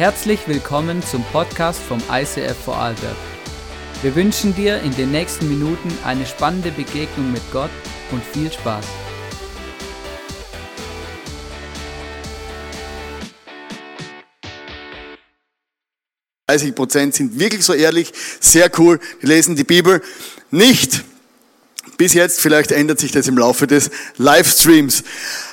Herzlich willkommen zum Podcast vom ICF Vorarlberg. Wir wünschen dir in den nächsten Minuten eine spannende Begegnung mit Gott und viel Spaß. Prozent sind wirklich so ehrlich, sehr cool, die lesen die Bibel nicht. Bis jetzt, vielleicht ändert sich das im Laufe des Livestreams.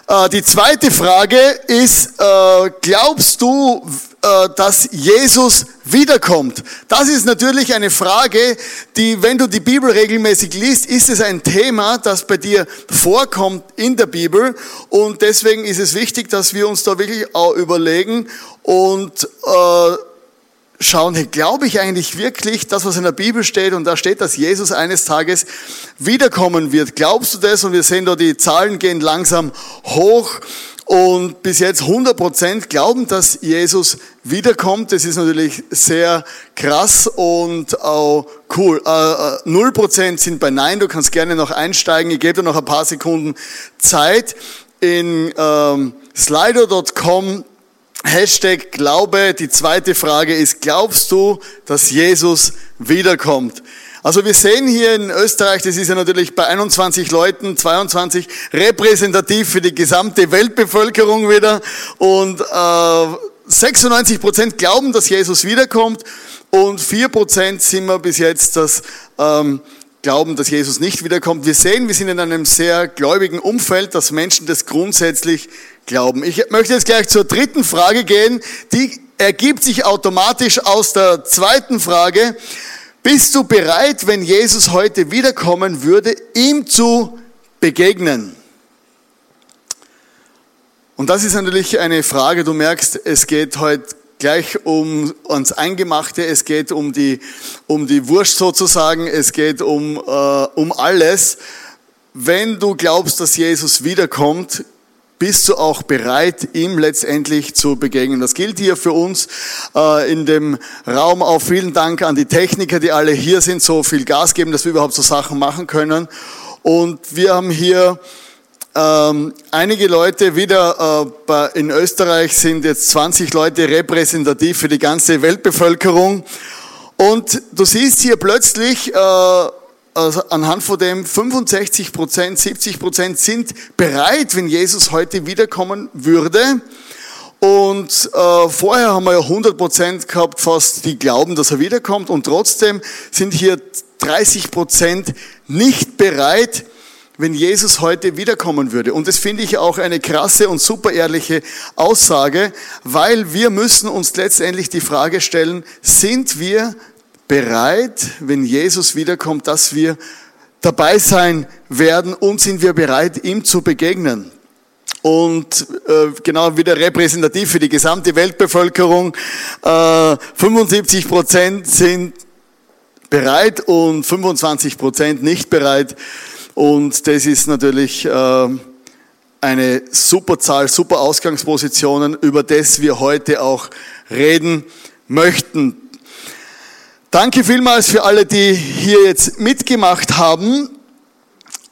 Äh, die zweite Frage ist, äh, glaubst du, dass Jesus wiederkommt? Das ist natürlich eine Frage, die, wenn du die Bibel regelmäßig liest, ist es ein Thema, das bei dir vorkommt in der Bibel. Und deswegen ist es wichtig, dass wir uns da wirklich auch überlegen und äh, schauen, hey, glaube ich eigentlich wirklich das, was in der Bibel steht? Und da steht, dass Jesus eines Tages wiederkommen wird. Glaubst du das? Und wir sehen da, die Zahlen gehen langsam hoch. Und bis jetzt 100 Prozent glauben, dass Jesus wiederkommt. Das ist natürlich sehr krass und auch cool. Äh, 0 äh, Prozent sind bei Nein. Du kannst gerne noch einsteigen. Ich gebe dir noch ein paar Sekunden Zeit. In ähm, slido.com Hashtag Glaube. Die zweite Frage ist, glaubst du, dass Jesus wiederkommt? Also wir sehen hier in Österreich, das ist ja natürlich bei 21 Leuten, 22 repräsentativ für die gesamte Weltbevölkerung wieder und äh, 96 Prozent glauben, dass Jesus wiederkommt und 4 Prozent sind wir bis jetzt, dass ähm, glauben, dass Jesus nicht wiederkommt. Wir sehen, wir sind in einem sehr gläubigen Umfeld, dass Menschen das grundsätzlich glauben. Ich möchte jetzt gleich zur dritten Frage gehen. Die ergibt sich automatisch aus der zweiten Frage. Bist du bereit, wenn Jesus heute wiederkommen würde, ihm zu begegnen? Und das ist natürlich eine Frage, du merkst, es geht heute gleich um ans Eingemachte, es geht um die, um die Wurst sozusagen, es geht um, äh, um alles. Wenn du glaubst, dass Jesus wiederkommt, bist du auch bereit, ihm letztendlich zu begegnen. Das gilt hier für uns äh, in dem Raum auch. Vielen Dank an die Techniker, die alle hier sind, so viel Gas geben, dass wir überhaupt so Sachen machen können. Und wir haben hier ähm, einige Leute wieder, äh, in Österreich sind jetzt 20 Leute repräsentativ für die ganze Weltbevölkerung. Und du siehst hier plötzlich, äh, also anhand von dem 65 Prozent, 70 Prozent sind bereit, wenn Jesus heute wiederkommen würde. Und äh, vorher haben wir ja 100 Prozent gehabt, fast die glauben, dass er wiederkommt. Und trotzdem sind hier 30 Prozent nicht bereit, wenn Jesus heute wiederkommen würde. Und das finde ich auch eine krasse und super ehrliche Aussage, weil wir müssen uns letztendlich die Frage stellen, sind wir bereit, wenn Jesus wiederkommt, dass wir dabei sein werden und sind wir bereit, ihm zu begegnen. Und äh, genau wieder repräsentativ für die gesamte Weltbevölkerung. Äh, 75 Prozent sind bereit und 25 Prozent nicht bereit. Und das ist natürlich äh, eine super Zahl, super Ausgangspositionen, über das wir heute auch reden möchten. Danke vielmals für alle, die hier jetzt mitgemacht haben.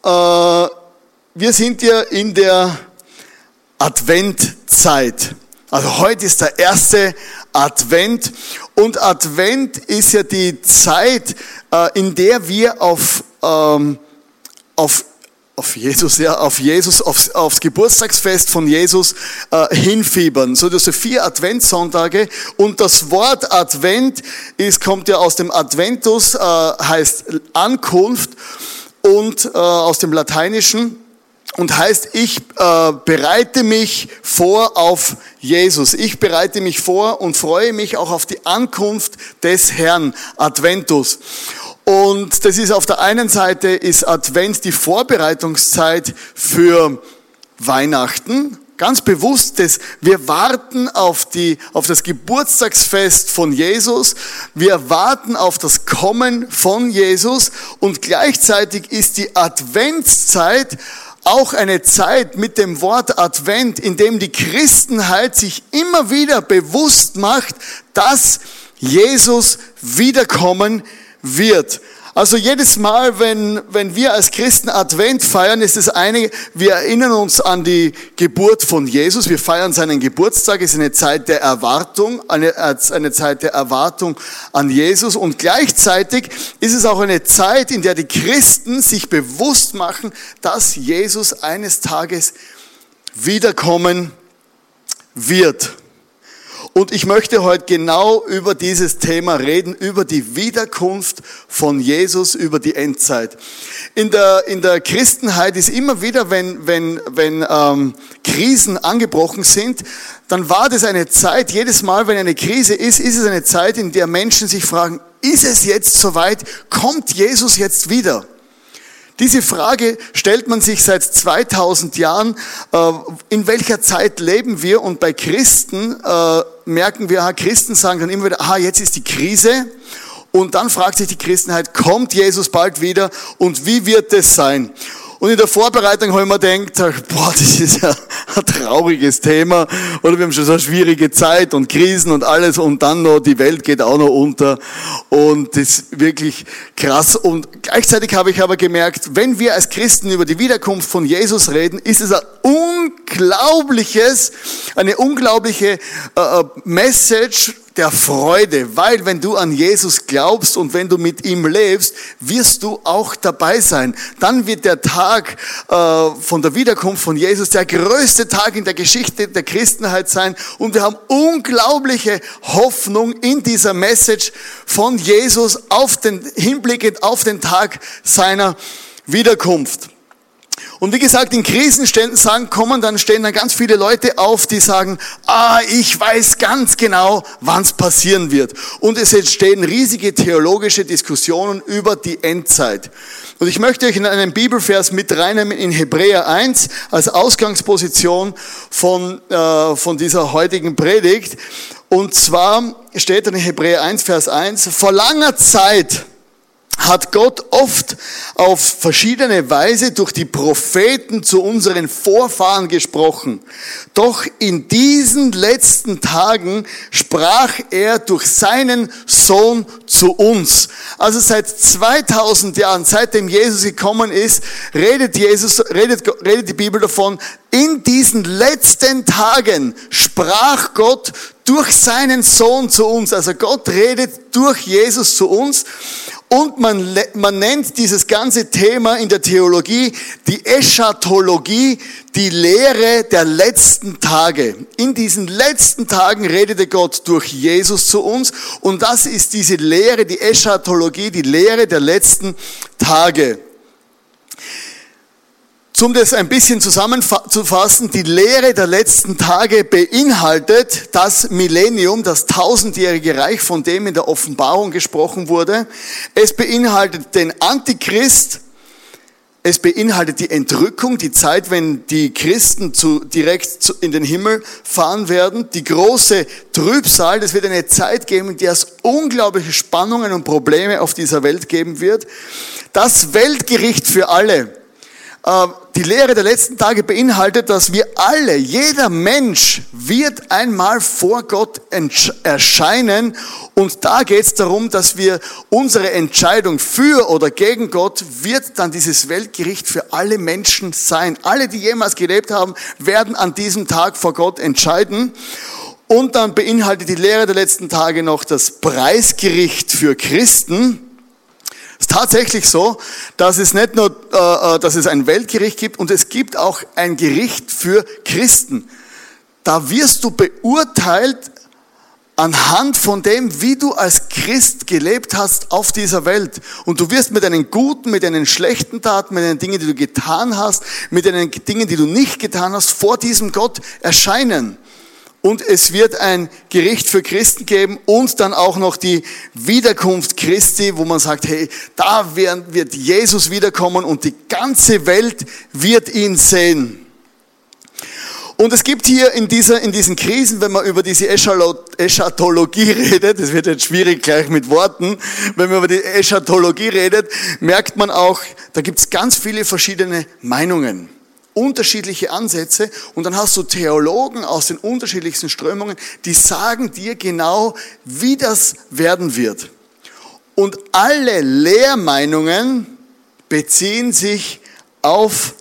Äh, wir sind ja in der Adventzeit. Also heute ist der erste Advent und Advent ist ja die Zeit, äh, in der wir auf, ähm, auf auf Jesus, ja, auf Jesus, aufs, aufs Geburtstagsfest von Jesus äh, hinfiebern. So diese vier Adventssonntage und das Wort Advent ist, kommt ja aus dem Adventus, äh, heißt Ankunft und äh, aus dem Lateinischen und heißt, ich äh, bereite mich vor auf Jesus. Ich bereite mich vor und freue mich auch auf die Ankunft des Herrn, Adventus. Und das ist auf der einen Seite ist Advent die Vorbereitungszeit für Weihnachten. Ganz bewusst, dass wir warten auf die, auf das Geburtstagsfest von Jesus. Wir warten auf das Kommen von Jesus. Und gleichzeitig ist die Adventszeit auch eine Zeit mit dem Wort Advent, in dem die Christenheit sich immer wieder bewusst macht, dass Jesus wiederkommen wird. Also jedes Mal, wenn, wenn wir als Christen Advent feiern, ist es eine, wir erinnern uns an die Geburt von Jesus. Wir feiern seinen Geburtstag. Es ist eine Zeit der Erwartung, eine, eine Zeit der Erwartung an Jesus. Und gleichzeitig ist es auch eine Zeit, in der die Christen sich bewusst machen, dass Jesus eines Tages wiederkommen wird. Und ich möchte heute genau über dieses Thema reden, über die Wiederkunft von Jesus, über die Endzeit. In der, in der Christenheit ist immer wieder, wenn, wenn, wenn ähm, Krisen angebrochen sind, dann war das eine Zeit, jedes Mal, wenn eine Krise ist, ist es eine Zeit, in der Menschen sich fragen, ist es jetzt soweit? Kommt Jesus jetzt wieder? Diese Frage stellt man sich seit 2000 Jahren. Äh, in welcher Zeit leben wir? Und bei Christen äh, merken wir, Christen sagen dann immer wieder, aha, jetzt ist die Krise. Und dann fragt sich die Christenheit, kommt Jesus bald wieder und wie wird es sein? Und in der Vorbereitung habe ich mir gedacht, boah, das ist ja ein trauriges Thema. Oder wir haben schon so eine schwierige Zeit und Krisen und alles und dann noch, die Welt geht auch noch unter. Und das ist wirklich krass. Und gleichzeitig habe ich aber gemerkt, wenn wir als Christen über die Wiederkunft von Jesus reden, ist es ein unglaubliches, eine unglaubliche äh, äh Message der Freude, weil wenn du an Jesus glaubst und wenn du mit ihm lebst, wirst du auch dabei sein. Dann wird der Tag äh, von der Wiederkunft von Jesus der größte Tag in der Geschichte der Christenheit sein und wir haben unglaubliche Hoffnung in dieser Message von Jesus auf den hinblickend auf den Tag seiner Wiederkunft. Und wie gesagt, in Krisenständen sagen, kommen dann, stehen dann ganz viele Leute auf, die sagen, ah, ich weiß ganz genau, wann es passieren wird. Und es entstehen riesige theologische Diskussionen über die Endzeit. Und ich möchte euch in einen Bibelvers mit reinnehmen in Hebräer 1 als Ausgangsposition von, äh, von dieser heutigen Predigt. Und zwar steht in Hebräer 1, Vers 1, vor langer Zeit, hat Gott oft auf verschiedene Weise durch die Propheten zu unseren Vorfahren gesprochen. Doch in diesen letzten Tagen sprach er durch seinen Sohn zu uns. Also seit 2000 Jahren, seitdem Jesus gekommen ist, redet Jesus, redet, redet die Bibel davon, in diesen letzten Tagen sprach Gott durch seinen Sohn zu uns. Also Gott redet durch Jesus zu uns. Und man, man nennt dieses ganze Thema in der Theologie die Eschatologie, die Lehre der letzten Tage. In diesen letzten Tagen redete Gott durch Jesus zu uns und das ist diese Lehre, die Eschatologie, die Lehre der letzten Tage. Zum das ein bisschen zusammenzufassen, die Lehre der letzten Tage beinhaltet das Millennium, das tausendjährige Reich, von dem in der Offenbarung gesprochen wurde. Es beinhaltet den Antichrist. Es beinhaltet die Entrückung, die Zeit, wenn die Christen zu, direkt in den Himmel fahren werden. Die große Trübsal, das wird eine Zeit geben, in der es unglaubliche Spannungen und Probleme auf dieser Welt geben wird. Das Weltgericht für alle äh, die Lehre der letzten Tage beinhaltet, dass wir alle, jeder Mensch wird einmal vor Gott erscheinen und da geht es darum, dass wir unsere Entscheidung für oder gegen Gott wird dann dieses Weltgericht für alle Menschen sein. Alle, die jemals gelebt haben, werden an diesem Tag vor Gott entscheiden. Und dann beinhaltet die Lehre der letzten Tage noch das Preisgericht für Christen. Es ist tatsächlich so, dass es nicht nur, äh, äh, dass es ein Weltgericht gibt und es gibt auch ein Gericht für Christen. Da wirst du beurteilt anhand von dem, wie du als Christ gelebt hast auf dieser Welt. Und du wirst mit deinen guten, mit deinen schlechten Taten, mit den Dingen, die du getan hast, mit den Dingen, die du nicht getan hast, vor diesem Gott erscheinen und es wird ein Gericht für Christen geben und dann auch noch die Wiederkunft Christi, wo man sagt, hey, da wird Jesus wiederkommen und die ganze Welt wird ihn sehen. Und es gibt hier in, dieser, in diesen Krisen, wenn man über diese Eschatologie redet, das wird jetzt schwierig gleich mit Worten, wenn man über die Eschatologie redet, merkt man auch, da gibt es ganz viele verschiedene Meinungen unterschiedliche Ansätze und dann hast du Theologen aus den unterschiedlichsten Strömungen, die sagen dir genau, wie das werden wird. und alle Lehrmeinungen beziehen sich auf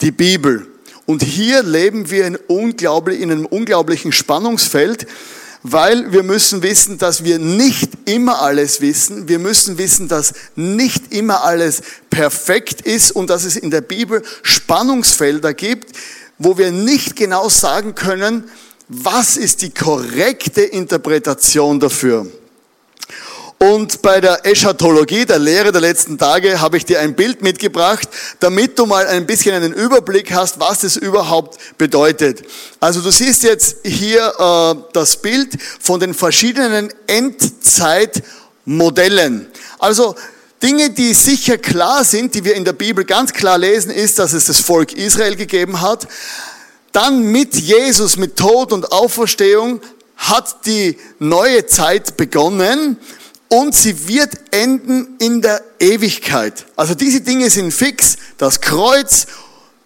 die Bibel. Und hier leben wir in, einem unglaublichen Spannungsfeld, weil wir müssen wissen, dass wir nicht immer alles wissen. Wir müssen wissen, dass nicht immer alles perfekt ist und dass es in der Bibel Spannungsfelder gibt, wo wir nicht genau sagen können, was ist die korrekte Interpretation dafür. Und bei der Eschatologie, der Lehre der letzten Tage, habe ich dir ein Bild mitgebracht, damit du mal ein bisschen einen Überblick hast, was es überhaupt bedeutet. Also du siehst jetzt hier äh, das Bild von den verschiedenen Endzeitmodellen. Also Dinge, die sicher klar sind, die wir in der Bibel ganz klar lesen, ist, dass es das Volk Israel gegeben hat. Dann mit Jesus, mit Tod und Auferstehung hat die neue Zeit begonnen und sie wird enden in der Ewigkeit. Also diese Dinge sind fix, das Kreuz,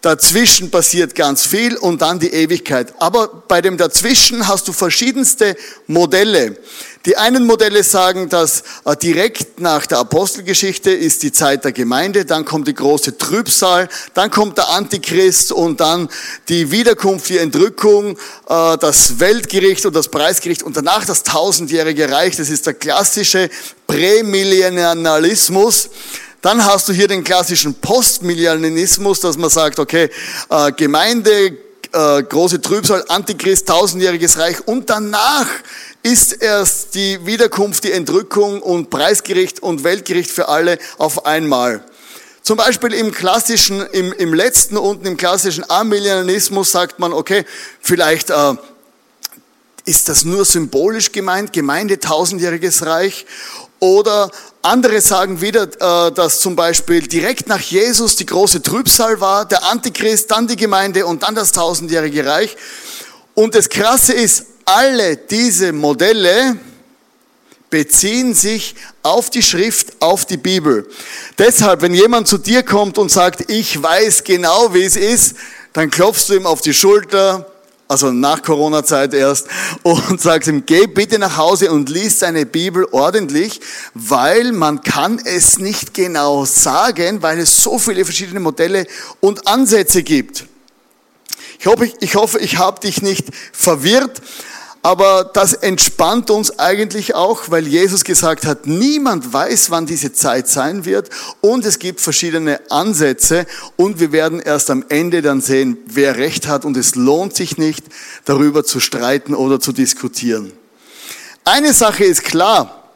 dazwischen passiert ganz viel und dann die Ewigkeit. Aber bei dem dazwischen hast du verschiedenste Modelle. Die einen Modelle sagen, dass äh, direkt nach der Apostelgeschichte ist die Zeit der Gemeinde, dann kommt die große Trübsal, dann kommt der Antichrist und dann die Wiederkunft, die Entrückung, äh, das Weltgericht und das Preisgericht und danach das tausendjährige Reich. Das ist der klassische Prämillennialismus. Dann hast du hier den klassischen Postmillennialismus, dass man sagt, okay, äh, Gemeinde, große Trübsal, Antichrist, tausendjähriges Reich und danach ist erst die Wiederkunft, die Entrückung und Preisgericht und Weltgericht für alle auf einmal. Zum Beispiel im klassischen, im, im letzten unten im klassischen Amillianismus sagt man, okay, vielleicht äh, ist das nur symbolisch gemeint, Gemeinde, tausendjähriges Reich. Oder andere sagen wieder, äh, dass zum Beispiel direkt nach Jesus die große Trübsal war, der Antichrist, dann die Gemeinde und dann das tausendjährige Reich. Und das Krasse ist, alle diese Modelle beziehen sich auf die Schrift, auf die Bibel. Deshalb, wenn jemand zu dir kommt und sagt, ich weiß genau, wie es ist, dann klopfst du ihm auf die Schulter, also nach Corona-Zeit erst, und sagst ihm, geh bitte nach Hause und lies deine Bibel ordentlich, weil man kann es nicht genau sagen, weil es so viele verschiedene Modelle und Ansätze gibt. Ich hoffe, ich, hoffe, ich habe dich nicht verwirrt, aber das entspannt uns eigentlich auch, weil Jesus gesagt hat, niemand weiß, wann diese Zeit sein wird und es gibt verschiedene Ansätze und wir werden erst am Ende dann sehen, wer recht hat und es lohnt sich nicht, darüber zu streiten oder zu diskutieren. Eine Sache ist klar,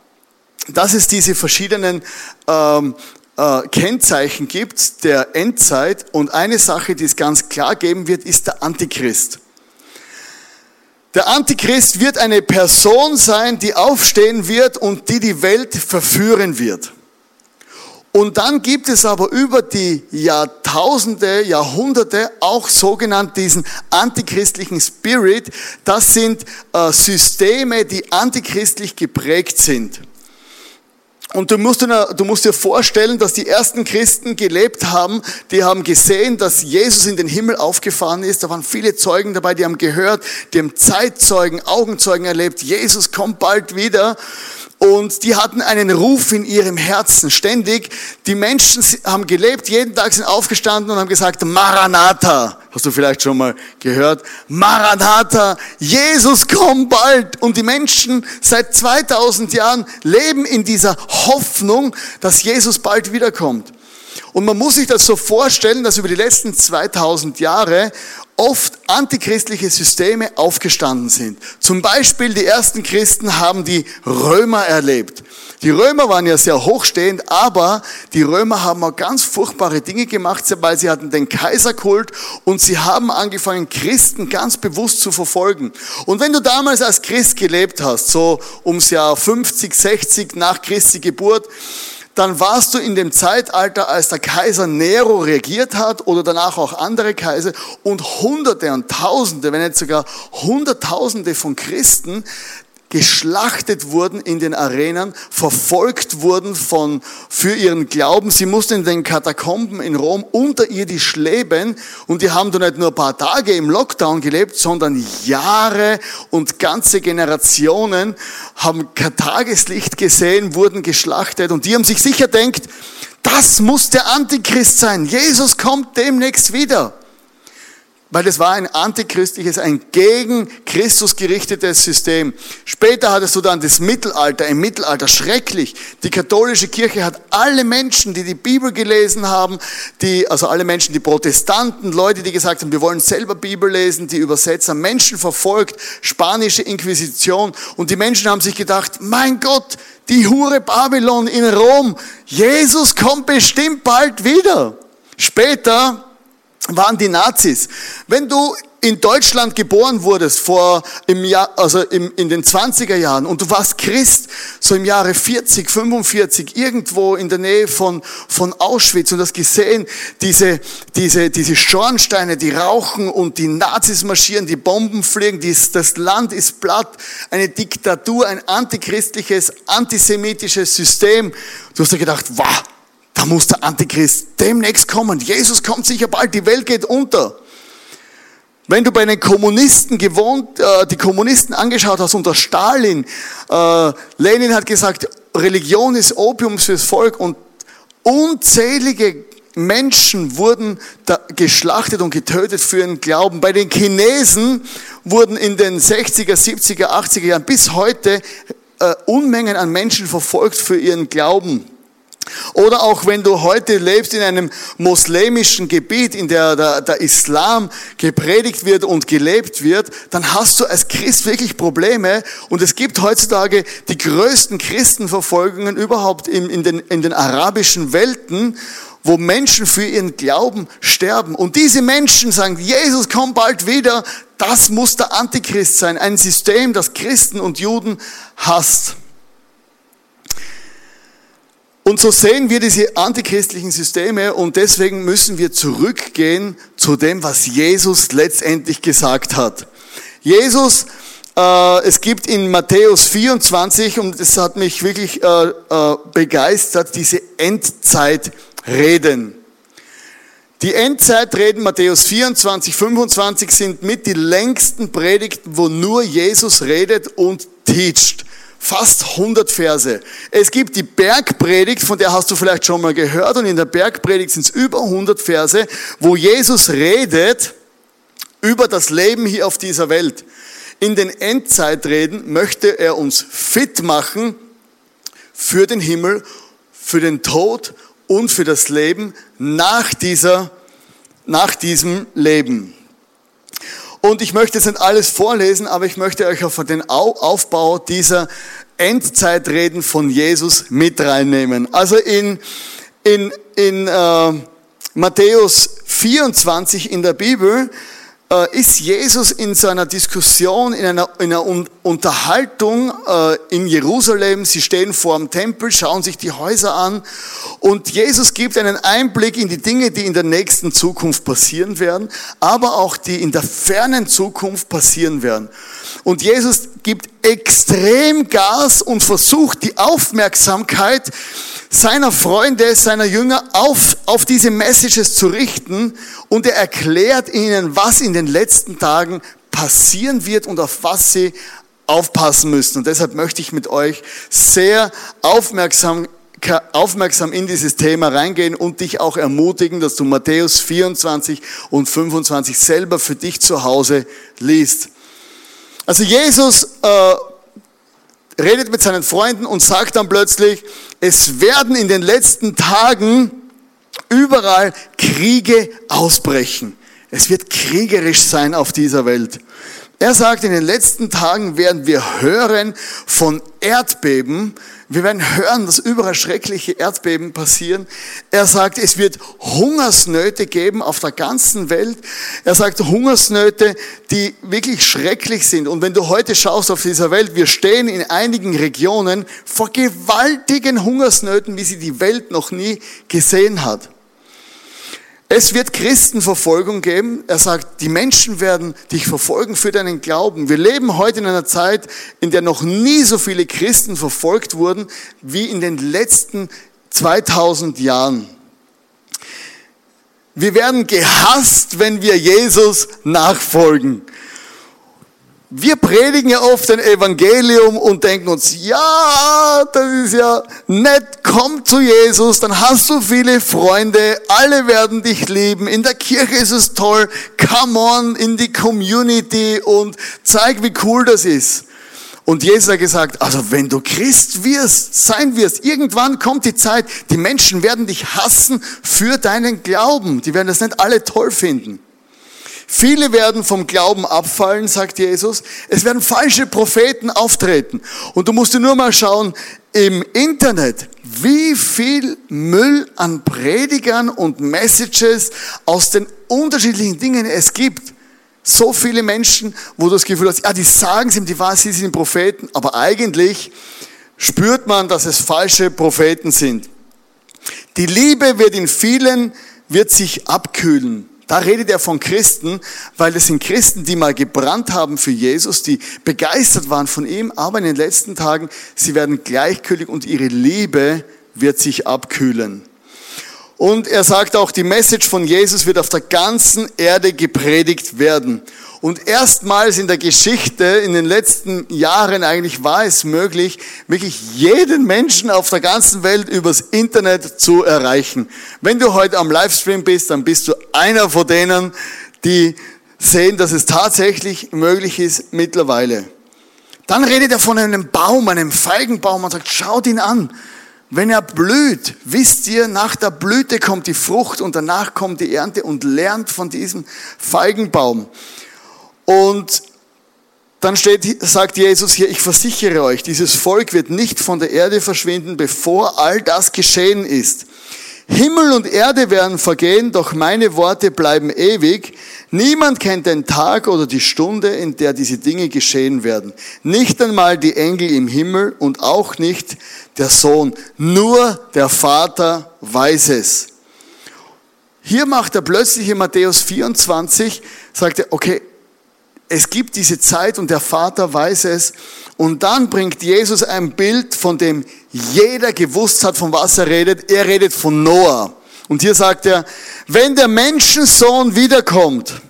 dass es diese verschiedenen ähm, äh, Kennzeichen gibt der Endzeit und eine Sache, die es ganz klar geben wird, ist der Antichrist. Der Antichrist wird eine Person sein, die aufstehen wird und die die Welt verführen wird. Und dann gibt es aber über die Jahrtausende, Jahrhunderte auch sogenannt diesen antichristlichen Spirit. Das sind äh, Systeme, die antichristlich geprägt sind. Und du musst, dir, du musst dir vorstellen, dass die ersten Christen gelebt haben, die haben gesehen, dass Jesus in den Himmel aufgefahren ist. Da waren viele Zeugen dabei, die haben gehört, die haben Zeitzeugen, Augenzeugen erlebt. Jesus kommt bald wieder. Und die hatten einen Ruf in ihrem Herzen ständig. Die Menschen haben gelebt, jeden Tag sind aufgestanden und haben gesagt, Maranatha. Hast du vielleicht schon mal gehört? Maranatha, Jesus kommt bald. Und die Menschen seit 2000 Jahren leben in dieser Hoffnung, dass Jesus bald wiederkommt. Und man muss sich das so vorstellen, dass über die letzten 2000 Jahre oft antichristliche Systeme aufgestanden sind. Zum Beispiel die ersten Christen haben die Römer erlebt. Die Römer waren ja sehr hochstehend, aber die Römer haben auch ganz furchtbare Dinge gemacht, weil sie hatten den Kaiserkult und sie haben angefangen, Christen ganz bewusst zu verfolgen. Und wenn du damals als Christ gelebt hast, so ums Jahr 50, 60 nach Christi Geburt, dann warst du in dem Zeitalter, als der Kaiser Nero regiert hat oder danach auch andere Kaiser und Hunderte und Tausende, wenn nicht sogar Hunderttausende von Christen geschlachtet wurden in den Arenen, verfolgt wurden von, für ihren Glauben. Sie mussten in den Katakomben in Rom unterirdisch leben und die haben da nicht nur ein paar Tage im Lockdown gelebt, sondern Jahre und ganze Generationen haben kein Tageslicht gesehen, wurden geschlachtet und die haben sich sicher denkt, das muss der Antichrist sein. Jesus kommt demnächst wieder. Weil es war ein antichristliches, ein gegen Christus gerichtetes System. Später hattest du dann das Mittelalter, im Mittelalter schrecklich. Die katholische Kirche hat alle Menschen, die die Bibel gelesen haben, die, also alle Menschen, die Protestanten, Leute, die gesagt haben, wir wollen selber Bibel lesen, die Übersetzer, Menschen verfolgt, spanische Inquisition. Und die Menschen haben sich gedacht, mein Gott, die Hure Babylon in Rom, Jesus kommt bestimmt bald wieder. Später waren die Nazis. Wenn du in Deutschland geboren wurdest vor im Jahr, also im, in den 20er Jahren und du warst Christ, so im Jahre 40, 45, irgendwo in der Nähe von, von Auschwitz und hast gesehen, diese, diese, diese Schornsteine, die rauchen und die Nazis marschieren, die Bomben fliegen, dies, das Land ist platt, eine Diktatur, ein antichristliches, antisemitisches System. Du hast dir gedacht, wow, da muss der Antichrist demnächst kommen. Jesus kommt sicher bald, die Welt geht unter. Wenn du bei den Kommunisten gewohnt, äh, die Kommunisten angeschaut hast unter Stalin, äh, Lenin hat gesagt, Religion ist Opium fürs Volk und unzählige Menschen wurden geschlachtet und getötet für ihren Glauben. Bei den Chinesen wurden in den 60er, 70er, 80er Jahren bis heute äh, Unmengen an Menschen verfolgt für ihren Glauben. Oder auch wenn du heute lebst in einem muslimischen Gebiet, in der der, der Islam gepredigt wird und gelebt wird, dann hast du als Christ wirklich Probleme. Und es gibt heutzutage die größten Christenverfolgungen überhaupt in, in, den, in den arabischen Welten, wo Menschen für ihren Glauben sterben. Und diese Menschen sagen, Jesus kommt bald wieder. Das muss der Antichrist sein. Ein System, das Christen und Juden hasst. Und so sehen wir diese antichristlichen Systeme und deswegen müssen wir zurückgehen zu dem, was Jesus letztendlich gesagt hat. Jesus, äh, es gibt in Matthäus 24, und das hat mich wirklich äh, äh, begeistert, diese Endzeitreden. Die Endzeitreden Matthäus 24, 25 sind mit die längsten Predigten, wo nur Jesus redet und teacht fast 100 Verse. Es gibt die Bergpredigt, von der hast du vielleicht schon mal gehört, und in der Bergpredigt sind es über 100 Verse, wo Jesus redet über das Leben hier auf dieser Welt. In den Endzeitreden möchte er uns fit machen für den Himmel, für den Tod und für das Leben nach dieser, nach diesem Leben. Und ich möchte jetzt nicht alles vorlesen, aber ich möchte euch auf den Aufbau dieser Endzeitreden von Jesus mit reinnehmen. Also in, in, in äh, Matthäus 24 in der Bibel ist Jesus in seiner Diskussion, in einer, in einer Unterhaltung äh, in Jerusalem. Sie stehen vor dem Tempel, schauen sich die Häuser an und Jesus gibt einen Einblick in die Dinge, die in der nächsten Zukunft passieren werden, aber auch die in der fernen Zukunft passieren werden. Und Jesus gibt extrem Gas und versucht die Aufmerksamkeit seiner Freunde, seiner Jünger auf, auf diese Messages zu richten und er erklärt ihnen, was in den letzten Tagen passieren wird und auf was sie aufpassen müssen. Und deshalb möchte ich mit euch sehr aufmerksam aufmerksam in dieses Thema reingehen und dich auch ermutigen, dass du Matthäus 24 und 25 selber für dich zu Hause liest. Also Jesus äh, redet mit seinen Freunden und sagt dann plötzlich, es werden in den letzten Tagen überall Kriege ausbrechen. Es wird kriegerisch sein auf dieser Welt. Er sagt, in den letzten Tagen werden wir hören von Erdbeben. Wir werden hören, dass überall schreckliche Erdbeben passieren. Er sagt, es wird Hungersnöte geben auf der ganzen Welt. Er sagt, Hungersnöte, die wirklich schrecklich sind. Und wenn du heute schaust auf dieser Welt, wir stehen in einigen Regionen vor gewaltigen Hungersnöten, wie sie die Welt noch nie gesehen hat. Es wird Christenverfolgung geben. Er sagt, die Menschen werden dich verfolgen für deinen Glauben. Wir leben heute in einer Zeit, in der noch nie so viele Christen verfolgt wurden wie in den letzten 2000 Jahren. Wir werden gehasst, wenn wir Jesus nachfolgen. Wir predigen ja oft ein Evangelium und denken uns, ja, das ist ja nett, komm zu Jesus, dann hast du viele Freunde, alle werden dich lieben, in der Kirche ist es toll, come on in die Community und zeig, wie cool das ist. Und Jesus hat gesagt, also wenn du Christ wirst, sein wirst, irgendwann kommt die Zeit, die Menschen werden dich hassen für deinen Glauben. Die werden das nicht alle toll finden. Viele werden vom Glauben abfallen, sagt Jesus. Es werden falsche Propheten auftreten. Und du musst dir nur mal schauen im Internet, wie viel Müll an Predigern und Messages aus den unterschiedlichen Dingen es gibt. So viele Menschen, wo du das Gefühl hast, ja, die sagen es ihm, die wahr, sie sind Propheten, aber eigentlich spürt man, dass es falsche Propheten sind. Die Liebe wird in vielen, wird sich abkühlen. Da redet er von Christen, weil es sind Christen, die mal gebrannt haben für Jesus, die begeistert waren von ihm, aber in den letzten Tagen, sie werden gleichgültig und ihre Liebe wird sich abkühlen. Und er sagt auch, die Message von Jesus wird auf der ganzen Erde gepredigt werden. Und erstmals in der Geschichte, in den letzten Jahren eigentlich war es möglich, wirklich jeden Menschen auf der ganzen Welt übers Internet zu erreichen. Wenn du heute am Livestream bist, dann bist du einer von denen, die sehen, dass es tatsächlich möglich ist mittlerweile. Dann redet er von einem Baum, einem Feigenbaum und sagt, schaut ihn an. Wenn er blüht, wisst ihr, nach der Blüte kommt die Frucht und danach kommt die Ernte und lernt von diesem Feigenbaum. Und dann steht, sagt Jesus hier, ich versichere euch, dieses Volk wird nicht von der Erde verschwinden, bevor all das geschehen ist. Himmel und Erde werden vergehen, doch meine Worte bleiben ewig. Niemand kennt den Tag oder die Stunde, in der diese Dinge geschehen werden. Nicht einmal die Engel im Himmel und auch nicht der Sohn. Nur der Vater weiß es. Hier macht er plötzlich in Matthäus 24, sagt er, okay, es gibt diese Zeit und der Vater weiß es. Und dann bringt Jesus ein Bild, von dem jeder gewusst hat, von was er redet. Er redet von Noah. Und hier sagt er, wenn der Menschensohn wiederkommt,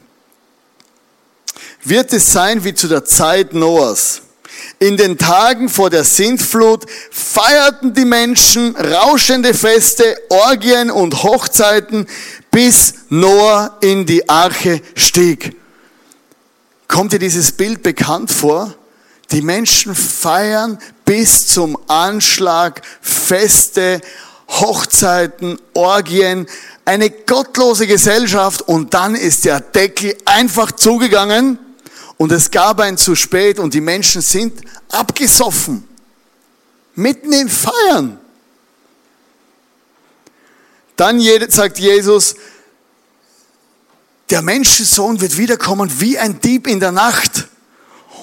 wird es sein wie zu der Zeit Noahs. In den Tagen vor der Sintflut feierten die Menschen rauschende Feste, Orgien und Hochzeiten, bis Noah in die Arche stieg. Kommt dir dieses Bild bekannt vor? Die Menschen feiern bis zum Anschlag Feste, Hochzeiten, Orgien, eine gottlose Gesellschaft und dann ist der Deckel einfach zugegangen und es gab ein zu spät und die Menschen sind abgesoffen. Mitten im Feiern. Dann sagt Jesus, der Menschensohn wird wiederkommen wie ein Dieb in der Nacht.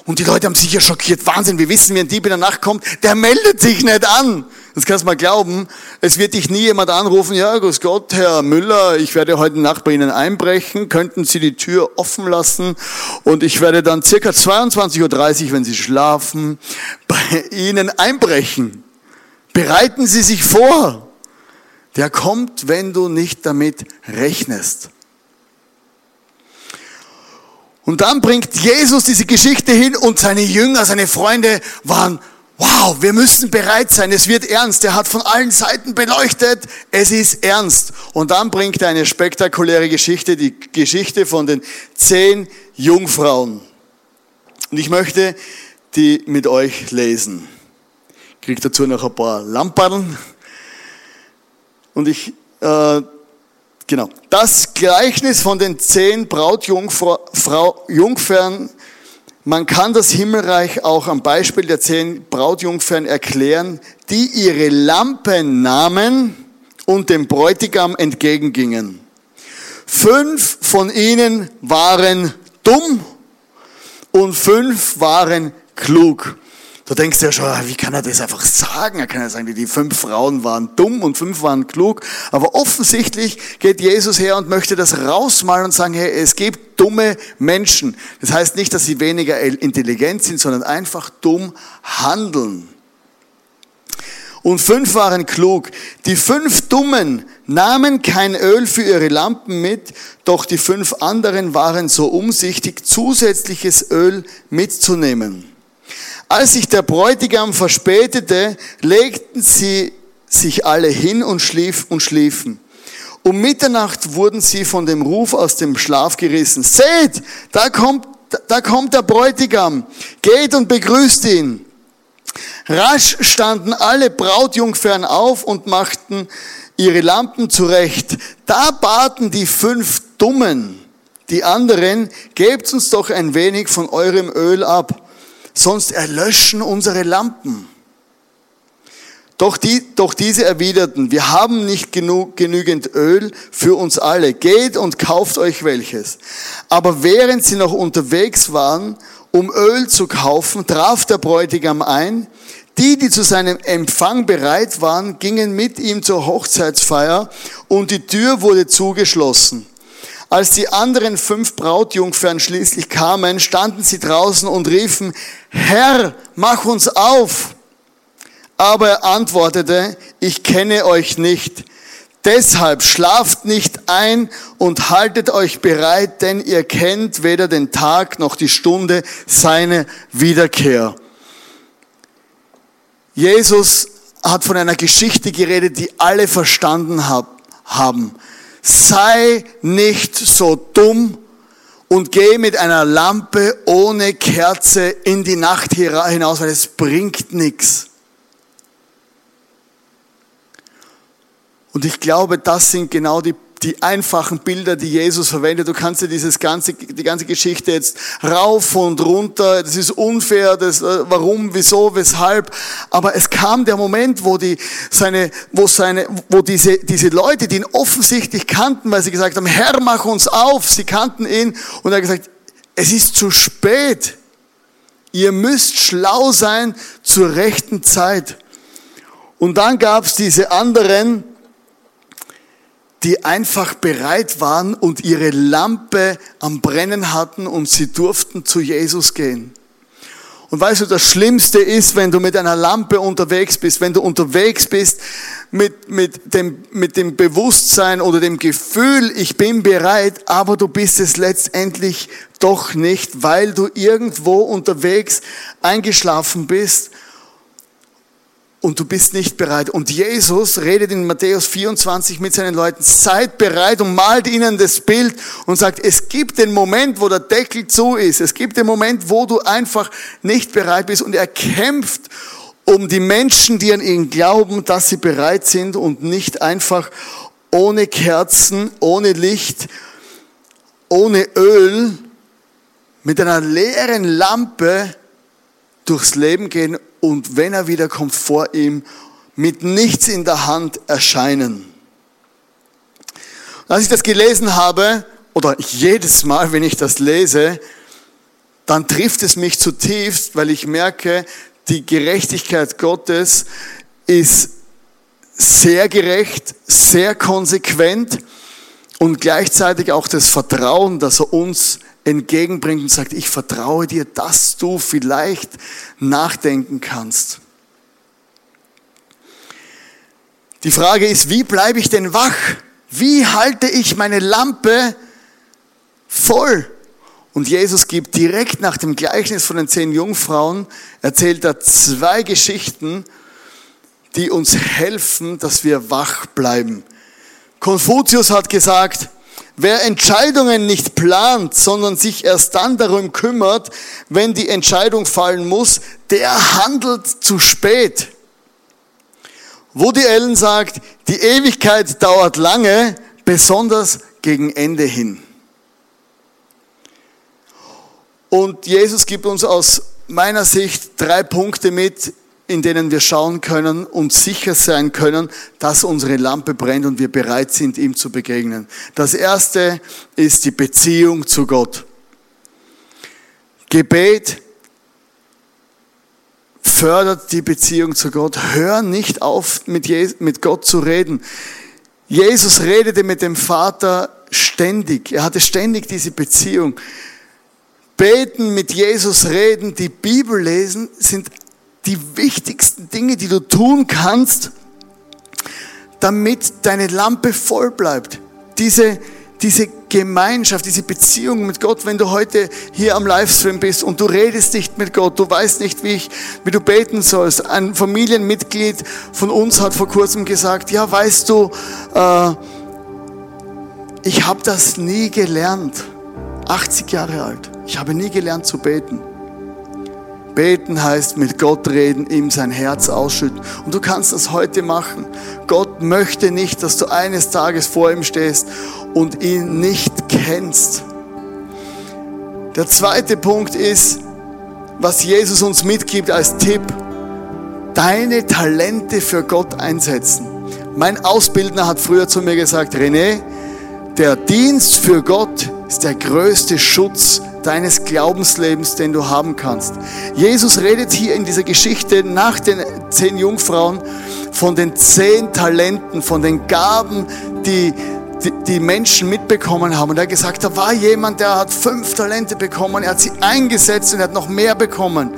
Und die Leute haben sich ja schockiert. Wahnsinn, wir wissen, wie ein Dieb in der Nacht kommt. Der meldet sich nicht an. Das kannst du mal glauben. Es wird dich nie jemand anrufen, ja, grüß Gott, Herr Müller, ich werde heute Nacht bei Ihnen einbrechen. Könnten Sie die Tür offen lassen? Und ich werde dann circa 22.30 Uhr, wenn Sie schlafen, bei Ihnen einbrechen. Bereiten Sie sich vor. Der kommt, wenn du nicht damit rechnest. Und dann bringt Jesus diese Geschichte hin und seine Jünger, seine Freunde waren, wow, wir müssen bereit sein, es wird ernst. Er hat von allen Seiten beleuchtet, es ist ernst. Und dann bringt er eine spektakuläre Geschichte, die Geschichte von den zehn Jungfrauen. Und ich möchte die mit euch lesen. Kriegt dazu noch ein paar Lampen. Und ich äh, Genau. Das Gleichnis von den zehn Brautjungfern, man kann das Himmelreich auch am Beispiel der zehn Brautjungfern erklären, die ihre Lampen nahmen und dem Bräutigam entgegengingen. Fünf von ihnen waren dumm und fünf waren klug. Du denkst ja schon, ah, wie kann er das einfach sagen? Er kann ja sagen, die fünf Frauen waren dumm und fünf waren klug. Aber offensichtlich geht Jesus her und möchte das rausmalen und sagen, hey, es gibt dumme Menschen. Das heißt nicht, dass sie weniger intelligent sind, sondern einfach dumm handeln. Und fünf waren klug. Die fünf Dummen nahmen kein Öl für ihre Lampen mit, doch die fünf anderen waren so umsichtig, zusätzliches Öl mitzunehmen. Als sich der Bräutigam verspätete, legten sie sich alle hin und, schlief, und schliefen. Um Mitternacht wurden sie von dem Ruf aus dem Schlaf gerissen. Seht, da kommt, da kommt der Bräutigam. Geht und begrüßt ihn. Rasch standen alle Brautjungfern auf und machten ihre Lampen zurecht. Da baten die fünf Dummen, die anderen, gebt uns doch ein wenig von eurem Öl ab sonst erlöschen unsere Lampen. Doch, die, doch diese erwiderten, wir haben nicht genug, genügend Öl für uns alle. Geht und kauft euch welches. Aber während sie noch unterwegs waren, um Öl zu kaufen, traf der Bräutigam ein. Die, die zu seinem Empfang bereit waren, gingen mit ihm zur Hochzeitsfeier und die Tür wurde zugeschlossen. Als die anderen fünf Brautjungfern schließlich kamen, standen sie draußen und riefen, Herr, mach uns auf. Aber er antwortete, ich kenne euch nicht. Deshalb schlaft nicht ein und haltet euch bereit, denn ihr kennt weder den Tag noch die Stunde seiner Wiederkehr. Jesus hat von einer Geschichte geredet, die alle verstanden haben sei nicht so dumm und geh mit einer Lampe ohne Kerze in die Nacht hinaus, weil es bringt nichts. Und ich glaube, das sind genau die die einfachen Bilder, die Jesus verwendet. Du kannst dir dieses ganze, die ganze Geschichte jetzt rauf und runter, das ist unfair, das, äh, warum, wieso, weshalb. Aber es kam der Moment, wo die, seine, wo seine, wo diese, diese Leute, die ihn offensichtlich kannten, weil sie gesagt haben, Herr, mach uns auf. Sie kannten ihn und er hat gesagt, es ist zu spät. Ihr müsst schlau sein zur rechten Zeit. Und dann gab es diese anderen, die einfach bereit waren und ihre Lampe am Brennen hatten und sie durften zu Jesus gehen. Und weißt du, das Schlimmste ist, wenn du mit einer Lampe unterwegs bist, wenn du unterwegs bist mit, mit, dem, mit dem Bewusstsein oder dem Gefühl, ich bin bereit, aber du bist es letztendlich doch nicht, weil du irgendwo unterwegs eingeschlafen bist und du bist nicht bereit. Und Jesus redet in Matthäus 24 mit seinen Leuten, seid bereit und malt ihnen das Bild und sagt, es gibt den Moment, wo der Deckel zu ist. Es gibt den Moment, wo du einfach nicht bereit bist und er kämpft um die Menschen, die an ihn glauben, dass sie bereit sind und nicht einfach ohne Kerzen, ohne Licht, ohne Öl, mit einer leeren Lampe durchs Leben gehen und wenn er wiederkommt vor ihm, mit nichts in der Hand erscheinen. Als ich das gelesen habe, oder jedes Mal, wenn ich das lese, dann trifft es mich zutiefst, weil ich merke, die Gerechtigkeit Gottes ist sehr gerecht, sehr konsequent und gleichzeitig auch das Vertrauen, das er uns entgegenbringt und sagt, ich vertraue dir, dass du vielleicht nachdenken kannst. Die Frage ist, wie bleibe ich denn wach? Wie halte ich meine Lampe voll? Und Jesus gibt direkt nach dem Gleichnis von den zehn Jungfrauen, erzählt er zwei Geschichten, die uns helfen, dass wir wach bleiben. Konfuzius hat gesagt, Wer Entscheidungen nicht plant, sondern sich erst dann darum kümmert, wenn die Entscheidung fallen muss, der handelt zu spät. Woody Allen sagt, die Ewigkeit dauert lange, besonders gegen Ende hin. Und Jesus gibt uns aus meiner Sicht drei Punkte mit, in denen wir schauen können und sicher sein können, dass unsere Lampe brennt und wir bereit sind, ihm zu begegnen. Das erste ist die Beziehung zu Gott. Gebet fördert die Beziehung zu Gott. Hör nicht auf, mit, Gott zu reden. Jesus redete mit dem Vater ständig. Er hatte ständig diese Beziehung. Beten, mit Jesus reden, die Bibel lesen, sind die wichtigsten Dinge, die du tun kannst, damit deine Lampe voll bleibt. Diese, diese Gemeinschaft, diese Beziehung mit Gott, wenn du heute hier am Livestream bist und du redest nicht mit Gott, du weißt nicht, wie, ich, wie du beten sollst. Ein Familienmitglied von uns hat vor kurzem gesagt, ja, weißt du, äh, ich habe das nie gelernt. 80 Jahre alt. Ich habe nie gelernt zu beten. Beten heißt mit Gott reden, ihm sein Herz ausschütten. Und du kannst das heute machen. Gott möchte nicht, dass du eines Tages vor ihm stehst und ihn nicht kennst. Der zweite Punkt ist, was Jesus uns mitgibt als Tipp, deine Talente für Gott einsetzen. Mein Ausbildner hat früher zu mir gesagt, René, der Dienst für Gott ist der größte Schutz deines Glaubenslebens, den du haben kannst. Jesus redet hier in dieser Geschichte nach den zehn Jungfrauen von den zehn Talenten, von den Gaben, die die, Menschen mitbekommen haben. Und er hat gesagt, da war jemand, der hat fünf Talente bekommen, er hat sie eingesetzt und er hat noch mehr bekommen.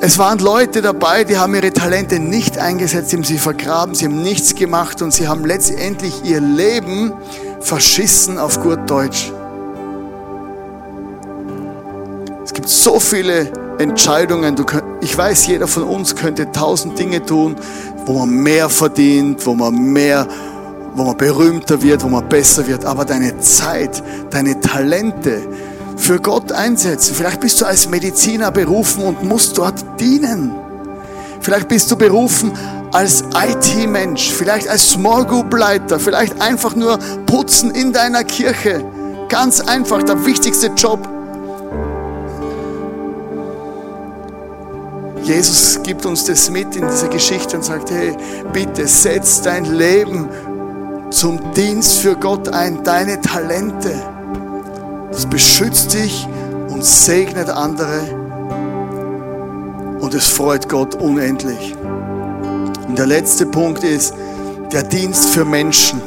Es waren Leute dabei, die haben ihre Talente nicht eingesetzt, sie haben sie vergraben, sie haben nichts gemacht und sie haben letztendlich ihr Leben verschissen auf gut Deutsch. Gibt so viele Entscheidungen. ich weiß, jeder von uns könnte tausend Dinge tun, wo man mehr verdient, wo man mehr, wo man berühmter wird, wo man besser wird. Aber deine Zeit, deine Talente, für Gott einsetzen. Vielleicht bist du als Mediziner berufen und musst dort dienen. Vielleicht bist du berufen als IT-Mensch, vielleicht als Small Group Leiter, vielleicht einfach nur putzen in deiner Kirche. Ganz einfach, der wichtigste Job. Jesus gibt uns das mit in dieser Geschichte und sagt, hey, bitte setz dein Leben zum Dienst für Gott ein, deine Talente. Es beschützt dich und segnet andere. Und es freut Gott unendlich. Und der letzte Punkt ist der Dienst für Menschen.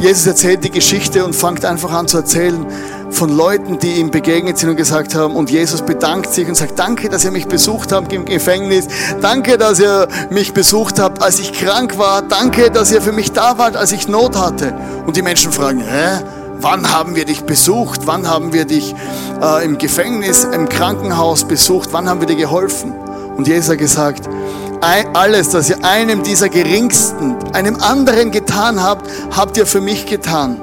Jesus erzählt die Geschichte und fängt einfach an zu erzählen von Leuten, die ihm begegnet sind und gesagt haben, und Jesus bedankt sich und sagt, danke, dass ihr mich besucht habt im Gefängnis, danke, dass ihr mich besucht habt, als ich krank war, danke, dass ihr für mich da wart, als ich Not hatte. Und die Menschen fragen, hä? Wann haben wir dich besucht? Wann haben wir dich äh, im Gefängnis, im Krankenhaus besucht? Wann haben wir dir geholfen? Und Jesus hat gesagt, alles, das ihr einem dieser Geringsten, einem anderen getan habt, habt ihr für mich getan.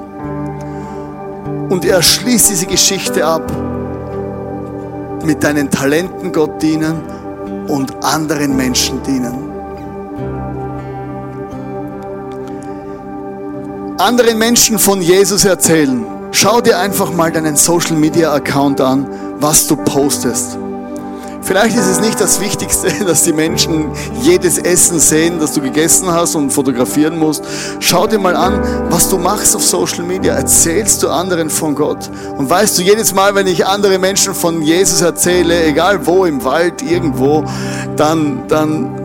Und er schließt diese Geschichte ab mit deinen Talenten Gott dienen und anderen Menschen dienen. anderen Menschen von Jesus erzählen. Schau dir einfach mal deinen Social Media Account an, was du postest. Vielleicht ist es nicht das Wichtigste, dass die Menschen jedes Essen sehen, das du gegessen hast und fotografieren musst. Schau dir mal an, was du machst auf Social Media. Erzählst du anderen von Gott? Und weißt du, jedes Mal, wenn ich andere Menschen von Jesus erzähle, egal wo, im Wald, irgendwo, dann, dann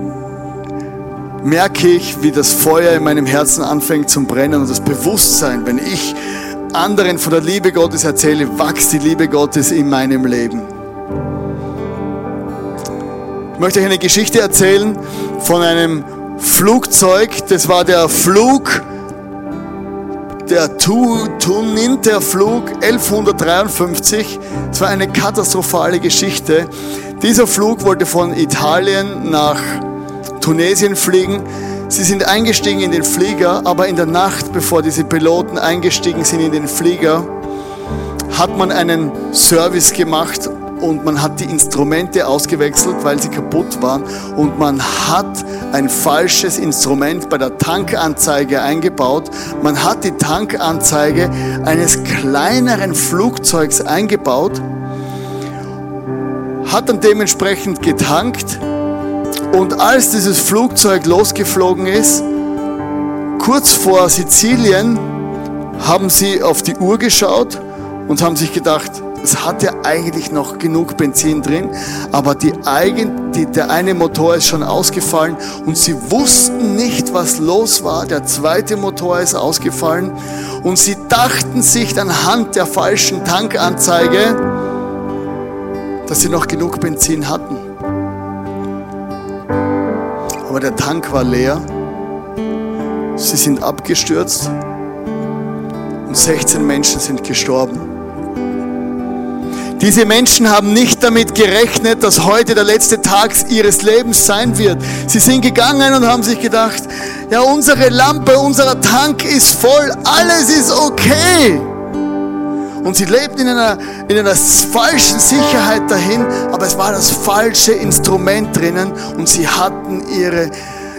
merke ich, wie das Feuer in meinem Herzen anfängt zu brennen und das Bewusstsein, wenn ich anderen von der Liebe Gottes erzähle, wächst die Liebe Gottes in meinem Leben. Ich möchte euch eine Geschichte erzählen von einem Flugzeug. Das war der Flug, der Tuninter-Flug 1153. Das war eine katastrophale Geschichte. Dieser Flug wollte von Italien nach Tunesien fliegen. Sie sind eingestiegen in den Flieger, aber in der Nacht, bevor diese Piloten eingestiegen sind in den Flieger, hat man einen Service gemacht und man hat die Instrumente ausgewechselt, weil sie kaputt waren und man hat ein falsches Instrument bei der Tankanzeige eingebaut. Man hat die Tankanzeige eines kleineren Flugzeugs eingebaut, hat dann dementsprechend getankt und als dieses Flugzeug losgeflogen ist, kurz vor Sizilien, haben sie auf die Uhr geschaut und haben sich gedacht, Es hatte eigentlich noch genug Benzin drin, aber die eigen, die, der eine Motor ist schon ausgefallen und sie wussten nicht, was los war. Der zweite Motor ist ausgefallen und sie dachten sich anhand der falschen Tankanzeige, dass sie noch genug Benzin hatten. Aber der Tank war leer. Sie sind abgestürzt und 16 Menschen sind gestorben. Diese Menschen haben nicht damit gerechnet, dass heute der letzte Tag ihres Lebens sein wird. Sie sind gegangen und haben sich gedacht, ja, unsere Lampe, unser Tank ist voll, alles ist okay. Und sie lebten in einer, in einer falschen Sicherheit dahin, aber es war das falsche Instrument drinnen und sie hatten ihre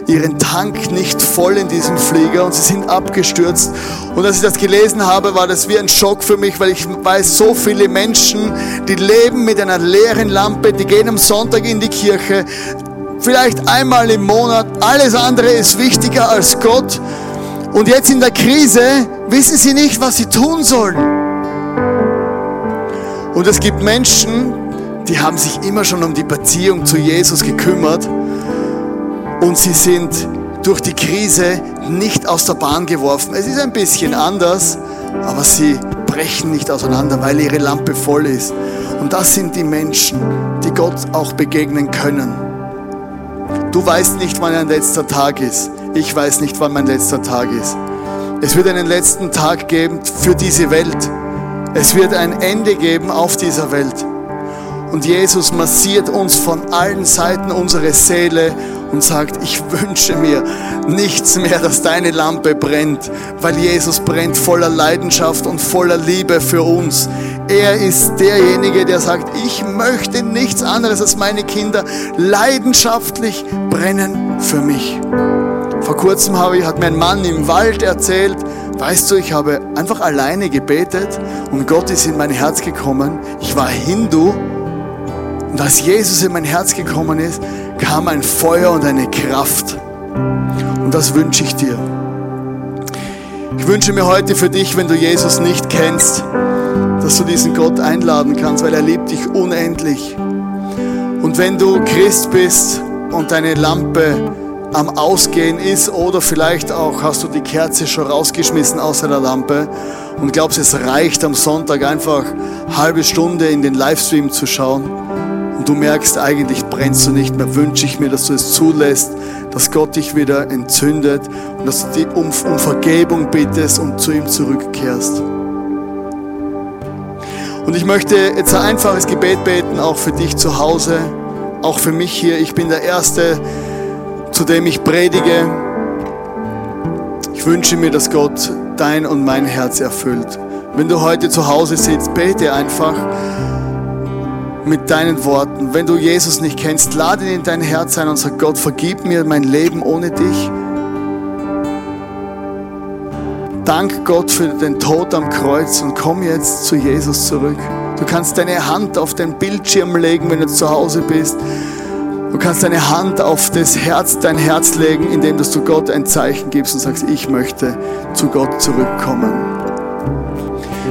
ihren Tank nicht voll in diesem Flieger und sie sind abgestürzt. Und als ich das gelesen habe, war das wie ein Schock für mich, weil ich weiß, so viele Menschen, die leben mit einer leeren Lampe, die gehen am Sonntag in die Kirche, vielleicht einmal im Monat, alles andere ist wichtiger als Gott. Und jetzt in der Krise wissen sie nicht, was sie tun sollen. Und es gibt Menschen, die haben sich immer schon um die Beziehung zu Jesus gekümmert und sie sind durch die Krise nicht aus der Bahn geworfen. Es ist ein bisschen anders, aber sie brechen nicht auseinander, weil ihre Lampe voll ist. Und das sind die Menschen, die Gott auch begegnen können. Du weißt nicht, wann ein letzter Tag ist. Ich weiß nicht, wann mein letzter Tag ist. Es wird einen letzten Tag geben für diese Welt. Es wird ein Ende geben auf dieser Welt. Und Jesus massiert uns von allen Seiten unsere Seele und sagt, ich wünsche mir nichts mehr, dass deine Lampe brennt, weil Jesus brennt voller Leidenschaft und voller Liebe für uns. Er ist derjenige, der sagt, ich möchte nichts anderes als meine Kinder leidenschaftlich brennen für mich. Vor kurzem habe ich, hat mir ein Mann im Wald erzählt, weißt du, ich habe einfach alleine gebetet und Gott ist in mein Herz gekommen. Ich war Hindu und als Jesus in mein Herz gekommen ist, kam ein Feuer und eine Kraft. Und das wünsche ich dir. Ich wünsche mir heute für dich, wenn du Jesus nicht kennst, dass du diesen Gott einladen kannst, weil er liebt dich unendlich. Und wenn du Christ bist und deine Lampe am Ausgehen ist oder vielleicht auch hast du die Kerze schon rausgeschmissen aus der Lampe und glaubst, es reicht am Sonntag einfach halbe Stunde in den Livestream zu schauen, du merkst, eigentlich brennst du nicht mehr, wünsche ich mir, dass du es zulässt, dass Gott dich wieder entzündet und dass du um, um Vergebung bittest und zu ihm zurückkehrst. Und ich möchte jetzt ein einfaches Gebet beten, auch für dich zu Hause, auch für mich hier. Ich bin der Erste, zu dem ich predige. Ich wünsche mir, dass Gott dein und mein Herz erfüllt. Wenn du heute zu Hause sitzt, bete einfach mit deinen Worten. Wenn du Jesus nicht kennst, lade ihn in dein Herz ein und sag, Gott, vergib mir mein Leben ohne dich. Dank Gott für den Tod am Kreuz und komm jetzt zu Jesus zurück. Du kannst deine Hand auf den Bildschirm legen, wenn du zu Hause bist. Du kannst deine Hand auf das Herz, dein Herz legen, indem du Gott ein Zeichen gibst und sagst, ich möchte zu Gott zurückkommen.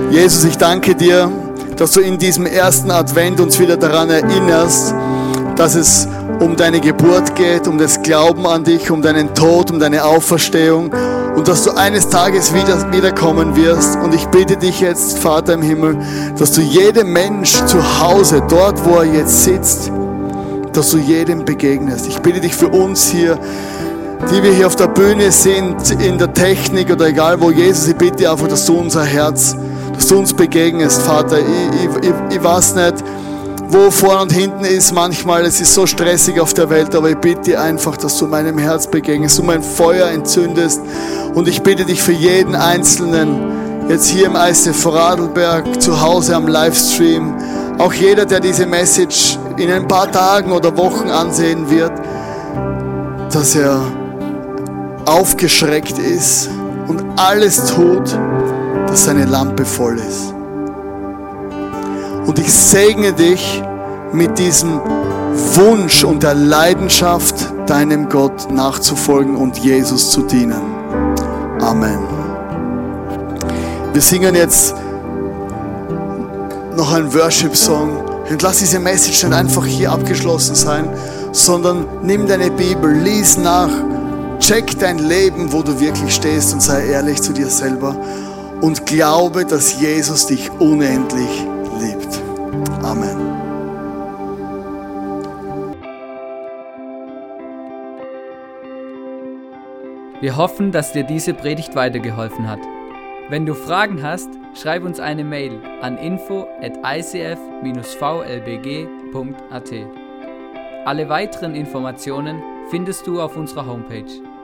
Jesus, ich danke dir dass du in diesem ersten Advent uns wieder daran erinnerst, dass es um deine Geburt geht, um das Glauben an dich, um deinen Tod, um deine Auferstehung und dass du eines Tages wieder, wiederkommen wirst. Und ich bitte dich jetzt, Vater im Himmel, dass du jedem Mensch zu Hause, dort wo er jetzt sitzt, dass du jedem begegnest. Ich bitte dich für uns hier, die wir hier auf der Bühne sind, in der Technik oder egal wo, Jesus, ich bitte einfach, dass du unser Herz dass du uns begegnest, Vater. Ich, ich, ich, weiß nicht, wo vorne und hinten ist manchmal, es ist so stressig auf der Welt, aber ich bitte dich einfach, dass du meinem Herz begegnest, du mein Feuer entzündest und ich bitte dich für jeden Einzelnen, jetzt hier im ICF Vorarlberg, zu Hause am Livestream, auch jeder, der diese Message in ein paar Tagen oder Wochen ansehen wird, dass er aufgeschreckt ist und alles tut, dass seine Lampe voll ist. Und ich segne dich mit diesem Wunsch und der Leidenschaft, deinem Gott nachzufolgen und Jesus zu dienen. Amen. Wir singen jetzt noch ein Worship-Song. Und lass diese Message nicht einfach hier abgeschlossen sein, sondern nimm deine Bibel, lies nach, check dein Leben, wo du wirklich stehst und sei ehrlich zu dir selber und glaube, dass Jesus dich unendlich liebt. Amen. Wir hoffen, dass dir diese Predigt weitergeholfen hat. Wenn du Fragen hast, schreib uns eine Mail an info at icf-vlbg.at. Alle weiteren Informationen findest du auf unserer Homepage.